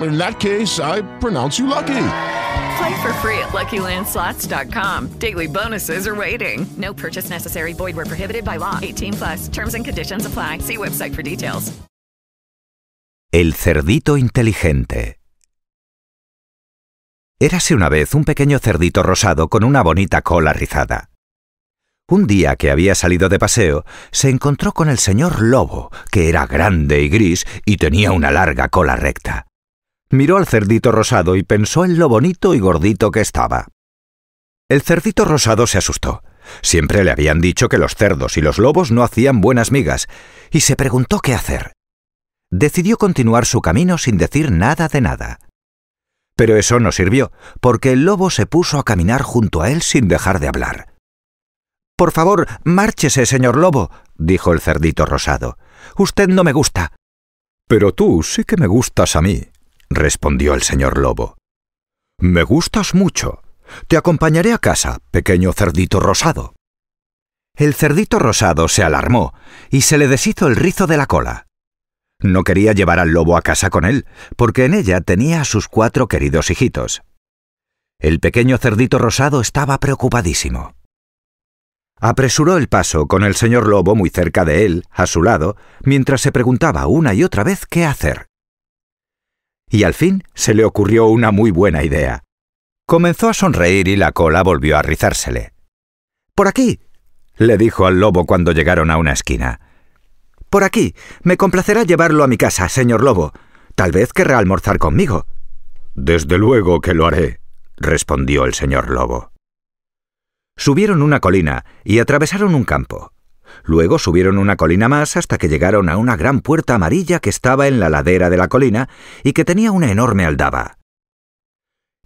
In that case, I pronounce you lucky. Play for free at LuckyLandSlots.com. Daily bonuses are waiting. No purchase necessary. Void where prohibited by law. 18 plus. Terms and conditions apply. See website for details. El cerdito inteligente. Érase una vez un pequeño cerdito rosado con una bonita cola rizada. Un día que había salido de paseo, se encontró con el señor lobo, que era grande y gris y tenía una larga cola recta. Miró al cerdito rosado y pensó en lo bonito y gordito que estaba. El cerdito rosado se asustó. Siempre le habían dicho que los cerdos y los lobos no hacían buenas migas, y se preguntó qué hacer. Decidió continuar su camino sin decir nada de nada. Pero eso no sirvió, porque el lobo se puso a caminar junto a él sin dejar de hablar. Por favor, márchese, señor lobo, dijo el cerdito rosado. Usted no me gusta. Pero tú sí que me gustas a mí, respondió el señor lobo. Me gustas mucho. Te acompañaré a casa, pequeño cerdito rosado. El cerdito rosado se alarmó y se le deshizo el rizo de la cola. No quería llevar al lobo a casa con él, porque en ella tenía a sus cuatro queridos hijitos. El pequeño cerdito rosado estaba preocupadísimo. Apresuró el paso con el señor lobo muy cerca de él, a su lado, mientras se preguntaba una y otra vez qué hacer. Y al fin se le ocurrió una muy buena idea. Comenzó a sonreír y la cola volvió a rizársele. Por aquí, le dijo al lobo cuando llegaron a una esquina. Por aquí. Me complacerá llevarlo a mi casa, señor lobo. Tal vez querrá almorzar conmigo. Desde luego que lo haré, respondió el señor lobo. Subieron una colina y atravesaron un campo. Luego subieron una colina más hasta que llegaron a una gran puerta amarilla que estaba en la ladera de la colina y que tenía una enorme aldaba.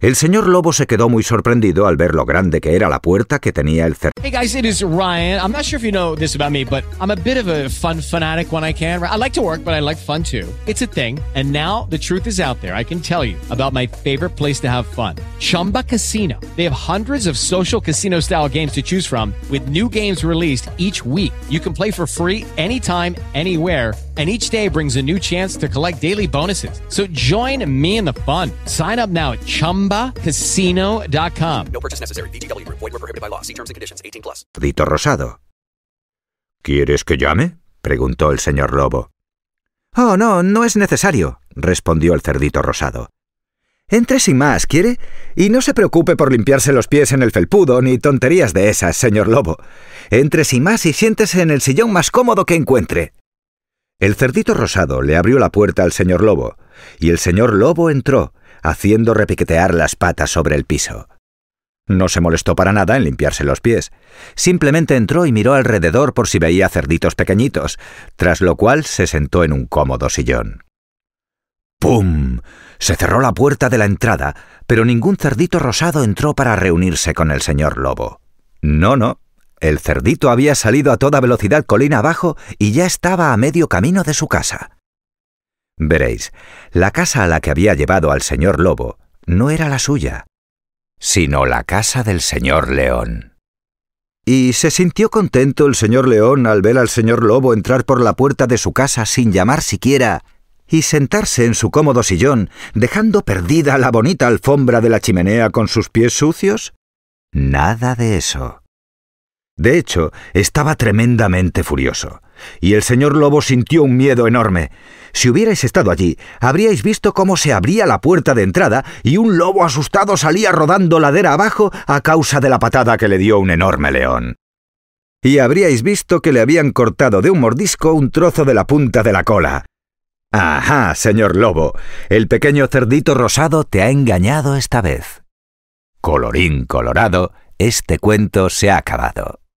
El señor Lobo se quedó muy sorprendido al ver lo grande que era la puerta que tenía el cerdo. Hey guys, it is Ryan. I'm not sure if you know this about me, but I'm a bit of a fun fanatic when I can. I like to work, but I like fun too. It's a thing. And now the truth is out there. I can tell you about my favorite place to have fun. Chumba Casino. They have hundreds of social casino style games to choose from with new games released each week. You can play for free anytime, anywhere and each day brings a new chance to collect daily bonuses. So join me in the fun. Sign up now at ChumbaCasino.com. No purchase necessary. VGW Group. Void were prohibited by law. See terms and conditions. 18 plus. Cerdito rosado. ¿Quieres que llame? preguntó el señor lobo. Oh, no, no es necesario, respondió el cerdito rosado. Entre sin más, ¿quiere? Y no se preocupe por limpiarse los pies en el felpudo ni tonterías de esas, señor lobo. Entre sin más y siéntese en el sillón más cómodo que encuentre. El cerdito rosado le abrió la puerta al señor lobo, y el señor lobo entró, haciendo repiquetear las patas sobre el piso. No se molestó para nada en limpiarse los pies. Simplemente entró y miró alrededor por si veía cerditos pequeñitos, tras lo cual se sentó en un cómodo sillón. ¡Pum! Se cerró la puerta de la entrada, pero ningún cerdito rosado entró para reunirse con el señor lobo. No, no, el cerdito había salido a toda velocidad colina abajo y ya estaba a medio camino de su casa. Veréis, la casa a la que había llevado al señor lobo no era la suya, sino la casa del señor león. Y se sintió contento el señor león al ver al señor lobo entrar por la puerta de su casa sin llamar siquiera y sentarse en su cómodo sillón, dejando perdida la bonita alfombra de la chimenea con sus pies sucios? Nada de eso. De hecho, estaba tremendamente furioso, y el señor Lobo sintió un miedo enorme. Si hubierais estado allí, habríais visto cómo se abría la puerta de entrada y un lobo asustado salía rodando ladera abajo a causa de la patada que le dio un enorme león. y habríais visto que le habían cortado de un mordisco un trozo de la punta de la cola. Ajá, señor lobo, el pequeño cerdito rosado te ha engañado esta vez. Colorín colorado, este cuento se ha acabado.